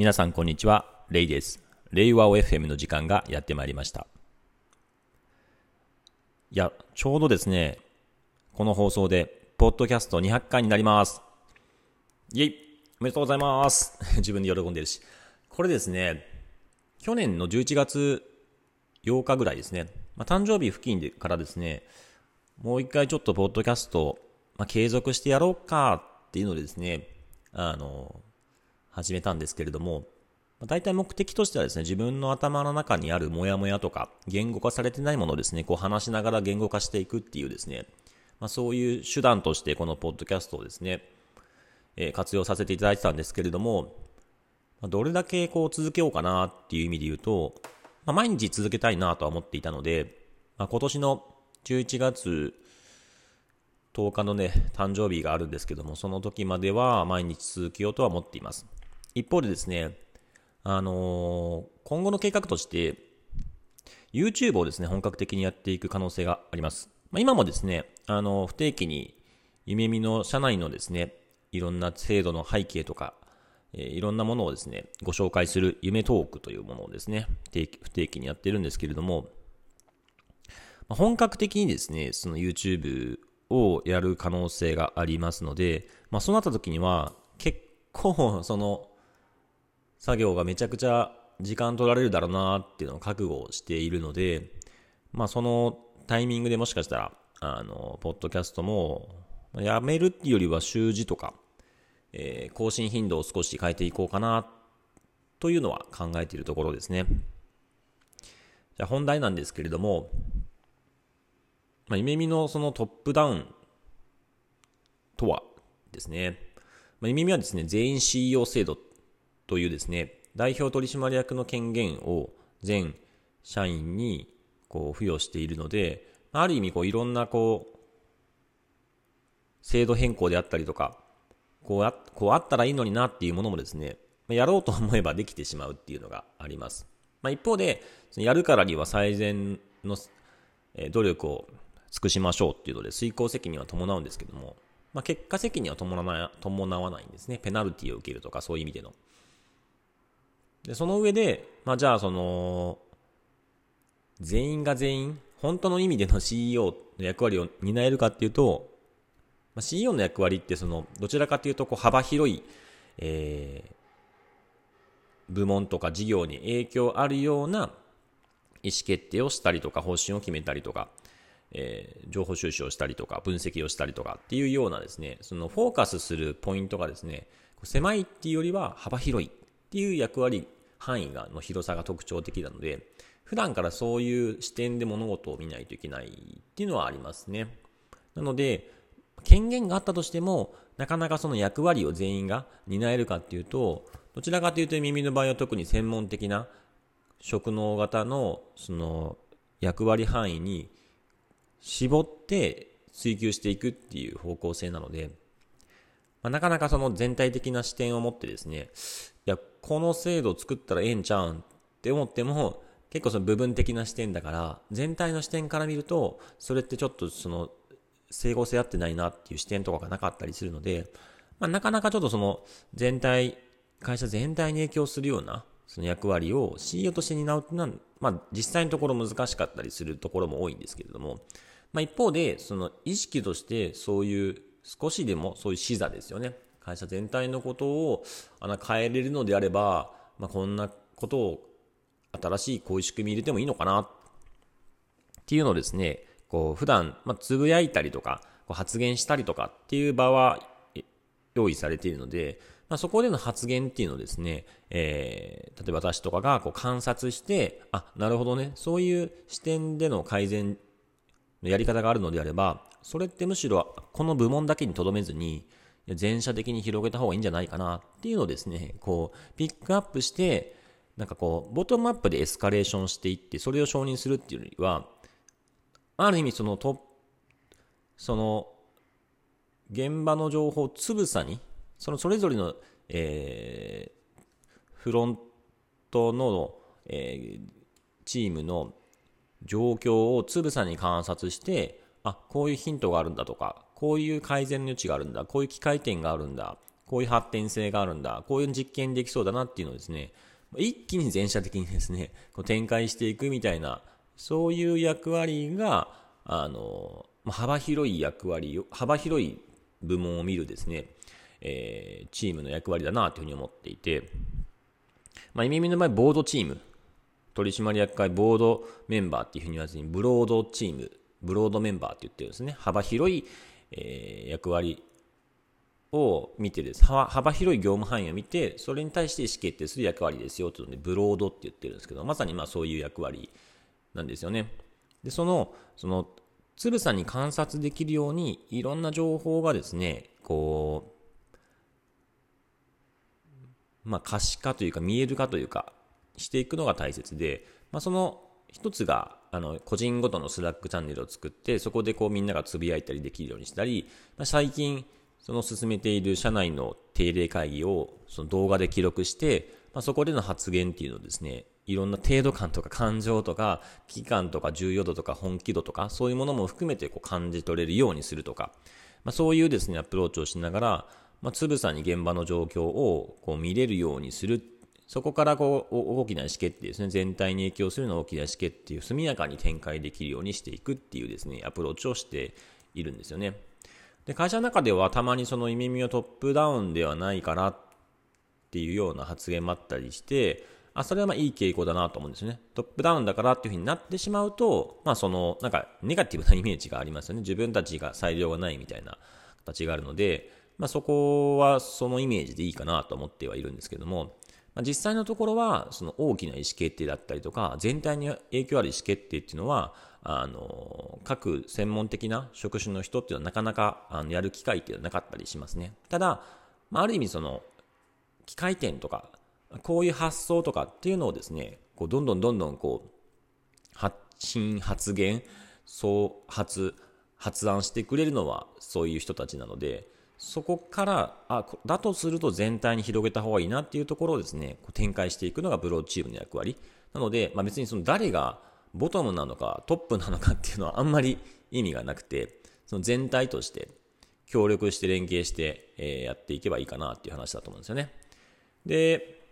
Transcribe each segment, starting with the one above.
皆さんこんにちは、レイです。レイワオ FM の時間がやってまいりました。いや、ちょうどですね、この放送で、ポッドキャスト200回になります。イェイおめでとうございます 自分で喜んでるし。これですね、去年の11月8日ぐらいですね、まあ、誕生日付近でからですね、もう一回ちょっとポッドキャスト、まあ、継続してやろうかっていうのでですね、あの、始めたんですけれども、大体目的としてはですね、自分の頭の中にあるモヤモヤとか、言語化されてないものをですね、こう話しながら言語化していくっていうですね、まあ、そういう手段としてこのポッドキャストをですね、えー、活用させていただいてたんですけれども、どれだけこう続けようかなっていう意味で言うと、まあ、毎日続けたいなとは思っていたので、まあ、今年の11月10日のね、誕生日があるんですけども、その時までは毎日続けようとは思っています。一方でですね、あのー、今後の計画として、YouTube をですね、本格的にやっていく可能性があります。まあ、今もですね、あの、不定期に、夢見の社内のですね、いろんな制度の背景とか、えー、いろんなものをですね、ご紹介する夢トークというものをですね、不定期にやってるんですけれども、まあ、本格的にですね、その YouTube をやる可能性がありますので、まあ、そうなった時には、結構、その、作業がめちゃくちゃ時間取られるだろうなっていうのを覚悟しているので、まあそのタイミングでもしかしたら、あの、ポッドキャストも、やめるっていうよりは習字とか、えー、更新頻度を少し変えていこうかな、というのは考えているところですね。じゃあ本題なんですけれども、まあ、夢見のそのトップダウンとはですね、まあ、夢見はですね、全員 CEO 制度っというですね、代表取締役の権限を全社員にこう付与しているので、ある意味こういろんなこう、制度変更であったりとか、こうあこうあったらいいのになっていうものもですね、やろうと思えばできてしまうっていうのがあります。まあ、一方で、やるからには最善の努力を尽くしましょうっていうので、遂行責任は伴うんですけども、まあ、結果責任は伴わないんですね。ペナルティを受けるとかそういう意味での。で、その上で、まあ、じゃあ、その、全員が全員、本当の意味での CEO の役割を担えるかっていうと、まあ、CEO の役割って、その、どちらかというと、こう、幅広い、えー、部門とか事業に影響あるような意思決定をしたりとか、方針を決めたりとか、えー、情報収集をしたりとか、分析をしたりとかっていうようなですね、そのフォーカスするポイントがですね、狭いっていうよりは幅広い。っていう役割、範囲がの広さが特徴的なので、普段からそういう視点で物事を見ないといけないっていうのはありますね。なので、権限があったとしても、なかなかその役割を全員が担えるかっていうと、どちらかというと耳の場合は特に専門的な職能型のその役割範囲に絞って追求していくっていう方向性なので、まあ、なかなかその全体的な視点を持ってですね、いや、この制度を作ったらええんちゃうんって思っても、結構その部分的な視点だから、全体の視点から見ると、それってちょっとその、整合性合ってないなっていう視点とかがなかったりするので、まあ、なかなかちょっとその、全体、会社全体に影響するような、その役割を CEO として担うっていうのは、まあ、実際のところ難しかったりするところも多いんですけれども、まあ、一方で、その意識としてそういう少しでもそういう視座ですよね。会社全体のことをあの変えれるのであれば、まあ、こんなことを新しいこういう仕組み入れてもいいのかなっていうのをですね、こう普段、まあ、つぶやいたりとか、こう発言したりとかっていう場は用意されているので、まあ、そこでの発言っていうのをですね、えー、例えば私とかがこう観察して、あ、なるほどね、そういう視点での改善のやり方があるのであれば、それってむしろこの部門だけにとどめずに、全社的に広げた方がいいんじゃないかなっていうのをですね、こう、ピックアップして、なんかこう、ボトムアップでエスカレーションしていって、それを承認するっていうよりは、ある意味そのトその、現場の情報をつぶさに、そのそれぞれの、えー、フロントの、えー、チームの状況をつぶさに観察して、あ、こういうヒントがあるんだとか、こういう改善の余地があるんだ、こういう機械点があるんだ、こういう発展性があるんだ、こういう実験できそうだなっていうのをですね、一気に全社的にですね、こう展開していくみたいな、そういう役割が、あの、幅広い役割を、幅広い部門を見るですね、えー、チームの役割だなというふうに思っていて、まあ、イミの場合、ボードチーム、取締役会ボードメンバーっていうふうに言わずに、ブロードチーム、ブロードメンバーって言ってるんですね。幅広い、えー、役割を見てです、幅広い業務範囲を見て、それに対して意思決定する役割ですよというので、ブロードって言ってるんですけど、まさにまあそういう役割なんですよね。で、その、その、つぶさに観察できるように、いろんな情報がですね、こう、まあ可視化というか見える化というか、していくのが大切で、まあその一つが、あの、個人ごとのスラックチャンネルを作って、そこでこうみんながつぶやいたりできるようにしたり、まあ、最近、その進めている社内の定例会議をその動画で記録して、まあ、そこでの発言っていうのをですね、いろんな程度感とか感情とか、危機感とか重要度とか本気度とか、そういうものも含めてこう感じ取れるようにするとか、まあ、そういうですね、アプローチをしながら、まあ、つぶさに現場の状況をこう見れるようにする。そこからこう大きな意思決定ですね、全体に影響するの大きな意思決定を速やかに展開できるようにしていくっていうですね、アプローチをしているんですよね。で、会社の中ではたまにその耳をトップダウンではないからっていうような発言もあったりして、あ、それはまあいい傾向だなと思うんですよね。トップダウンだからっていうふうになってしまうと、まあその、なんかネガティブなイメージがありますよね。自分たちが裁量がないみたいな形があるので、まあそこはそのイメージでいいかなと思ってはいるんですけども、まあ、実際のところは、その大きな意思決定だったりとか、全体に影響ある意思決定っていうのは、あの、各専門的な職種の人っていうのはなかなかあのやる機会っていうのはなかったりしますね。ただ、まあ、ある意味その、機械点とか、こういう発想とかっていうのをですね、こうどんどんどんどんこう、発信、発言、そう、発、発案してくれるのはそういう人たちなので、そこから、あ、だとすると全体に広げた方がいいなっていうところをですね、展開していくのがブローチームの役割。なので、まあ、別にその誰がボトムなのかトップなのかっていうのはあんまり意味がなくて、その全体として協力して連携して、えー、やっていけばいいかなっていう話だと思うんですよね。で、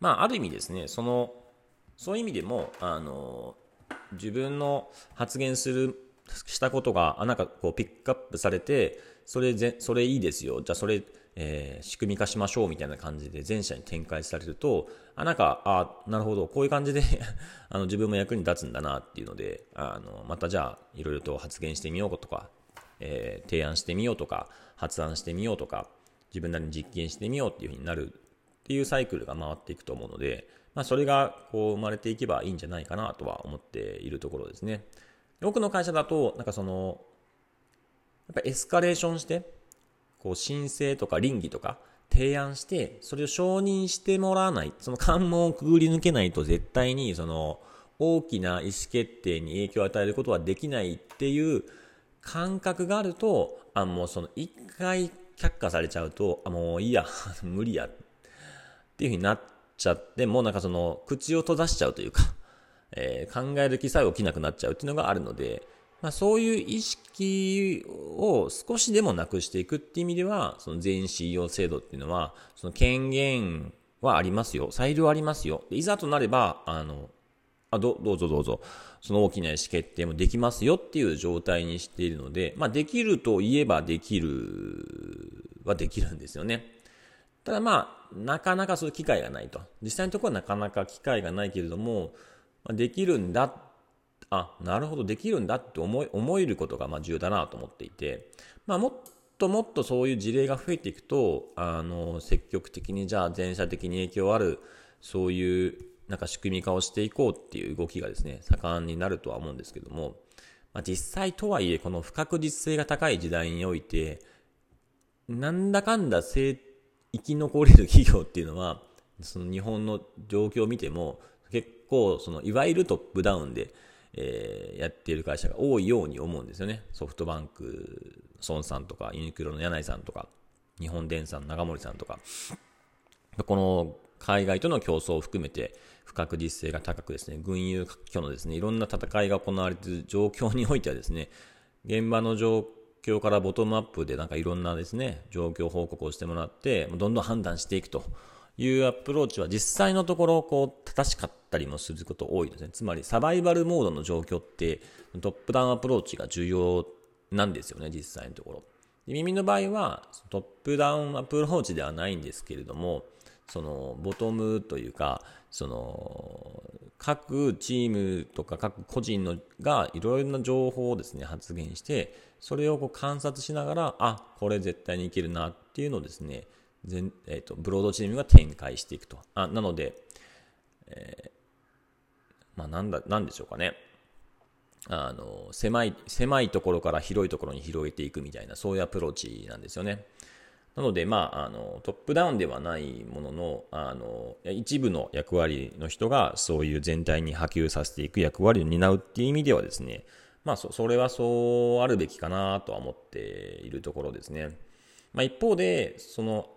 まあ、ある意味ですね、その、そういう意味でも、あの、自分の発言する、したことが、あ、なんかこうピックアップされて、それぜ、それいいですよ。じゃあそれ、えー、仕組み化しましょうみたいな感じで全社に展開されると、あ、なんか、あ、なるほど、こういう感じで あの、自分も役に立つんだなっていうので、あの、またじゃあ、いろいろと発言してみようとか、えー、提案してみようとか、発案してみようとか、自分なりに実験してみようっていうふうになるっていうサイクルが回っていくと思うので、まあ、それがこう生まれていけばいいんじゃないかなとは思っているところですね。多くの会社だと、なんかその、っぱエスカレーションして、こう申請とか倫理とか提案して、それを承認してもらわない、その関門をくぐり抜けないと絶対にその大きな意思決定に影響を与えることはできないっていう感覚があると、あ、もうその一回却下されちゃうと、あ、もういいや、無理やっていうふうになっちゃって、もうなんかその、口を閉ざしちゃうというか、えー、考える気さえ起きなくなっちゃうっていうのがあるので、まあ、そういう意識を少しでもなくしていくっていう意味では、その全員 CEO 制度っていうのは、その権限はありますよ。裁量ありますよ。いざとなれば、あの、あどどうぞどうぞ、その大きな意思決定もできますよっていう状態にしているので、まあ、できると言えばできるはできるんですよね。ただまあ、なかなかそういう機会がないと。実際のところはなかなか機会がないけれども、できるんだっ、あ、なるほど、できるんだって思い、思えることがまあ重要だなと思っていて、まあもっともっとそういう事例が増えていくと、あの、積極的にじゃあ全社的に影響ある、そういうなんか仕組み化をしていこうっていう動きがですね、盛んになるとは思うんですけども、まあ、実際とはいえ、この不確実性が高い時代において、なんだかんだ生生き残れる企業っていうのは、その日本の状況を見ても、結構、その、いわゆるトップダウンで、えー、やっている会社が多いように思うんですよね。ソフトバンク、孫さんとか、ユニクロの柳井さんとか、日本電産、長森さんとか、この海外との競争を含めて不確実性が高くですね、軍友割拠のですね、いろんな戦いが行われている状況においてはですね、現場の状況況からボトムアップでなんかいろんなですね、状況報告をしてもらって、どんどん判断していくというアプローチは実際のところ、こう、正しかったりもすること多いですね。つまり、サバイバルモードの状況って、トップダウンアプローチが重要なんですよね、実際のところ。で耳の場合は、トップダウンアプローチではないんですけれども、その、ボトムというか、その、各チームとか各個人のがいろいろな情報をですね、発言して、それをこう観察しながら、あ、これ絶対にいけるなっていうのをですね、全えーと、ブロードチームが展開していくと。あなので、えー、まあなんだ、なんでしょうかね。あの、狭い、狭いところから広いところに広げていくみたいな、そういうアプローチなんですよね。なので、まあ、あの、トップダウンではないものの、あの、一部の役割の人がそういう全体に波及させていく役割を担うっていう意味ではですね、まあ、そそれはそうあるべきかなとは思っているところですね。まあ、一方で、その、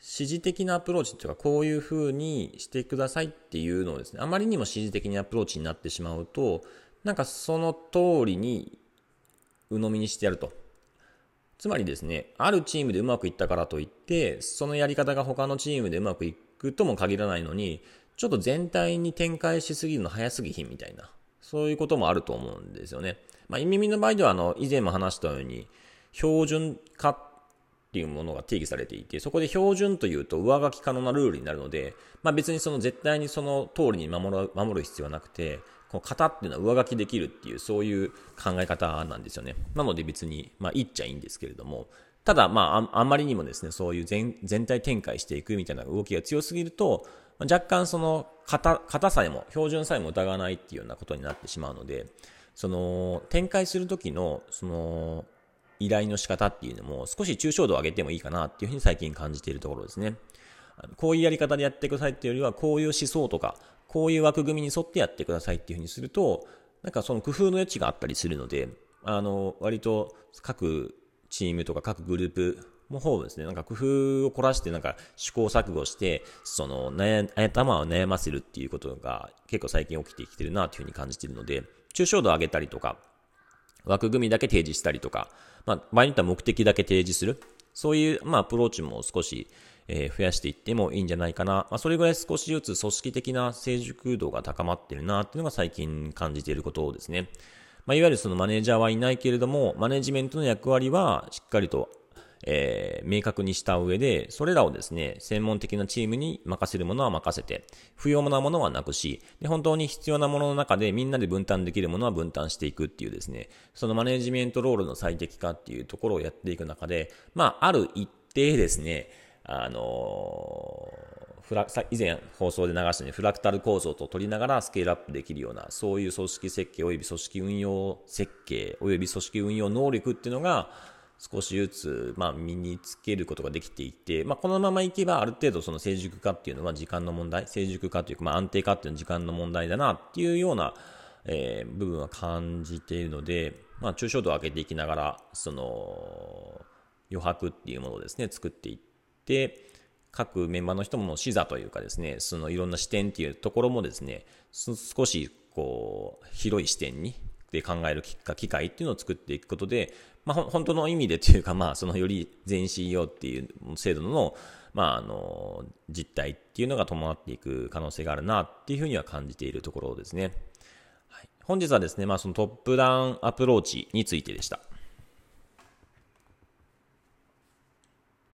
指示的なアプローチというか、こういうふうにしてくださいっていうのをですね、あまりにも指示的なアプローチになってしまうと、なんかその通りに鵜呑みにしてやると。つまりですね、あるチームでうまくいったからといって、そのやり方が他のチームでうまくいくとも限らないのに、ちょっと全体に展開しすぎるの早すぎひんみたいな、そういうこともあると思うんですよね。まあ、耳の場合では、あの、以前も話したように、標準化っていうものが定義されていて、そこで標準というと上書き可能なルールになるので、まあ別にその絶対にその通りに守る守る必要はなくて、この型っていうのは上書きできるっていう、そういう考え方なんですよね。なので別に、まあ言っちゃいいんですけれども、ただまああんまりにもですね、そういう全全体展開していくみたいな動きが強すぎると、若干その型、型さえも、標準さえも疑わないっていうようなことになってしまうので、その、展開するときの、その、依頼の仕方っていうのも少し抽象度を上げてもいいかなっていうふうに最近感じているところですね。こういうやり方でやってくださいっていうよりは、こういう思想とか、こういう枠組みに沿ってやってくださいっていうふうにすると、なんかその工夫の余地があったりするので、あの、割と各チームとか各グループの方ですね、なんか工夫を凝らしてなんか試行錯誤して、その悩、頭を悩ませるっていうことが結構最近起きてきてるなというふうに感じているので、抽象度を上げたりとか、枠組みだけ提示したりとか、まあ、場合によっては目的だけ提示する。そういう、まあ、アプローチも少し、えー、増やしていってもいいんじゃないかな。まあ、それぐらい少しずつ組織的な成熟度が高まってるなっていうのが最近感じていることですね。まあ、いわゆるそのマネージャーはいないけれども、マネジメントの役割はしっかりとえー、明確にした上で、それらをですね、専門的なチームに任せるものは任せて、不要なものはなくし、で、本当に必要なものの中でみんなで分担できるものは分担していくっていうですね、そのマネジメントロールの最適化っていうところをやっていく中で、まあ、ある一定ですね、あのー、以前放送で流したようにフラクタル構造と取りながらスケールアップできるような、そういう組織設計及び組織運用設計及び組織運用能力っていうのが、少しずつ、まあ、身につけることができていて、まあ、このままいけばある程度その成熟化っていうのは時間の問題、成熟化というか、まあ、安定化っていうのは時間の問題だなっていうような、えー、部分は感じているので、まあ、抽象度を上げていきながら、その、余白っていうものをですね、作っていって、各メンバーの人も視座というかですね、そのいろんな視点っていうところもですね、少しこう、広い視点にで考える機会っていうのを作っていくことで、まあ、本当の意味でというか、まあ、そのより全 CEO っていう制度の、まあ、あの、実態っていうのが伴っていく可能性があるなっていうふうには感じているところですね。はい、本日はですね、まあ、そのトップダウンアプローチについてでした。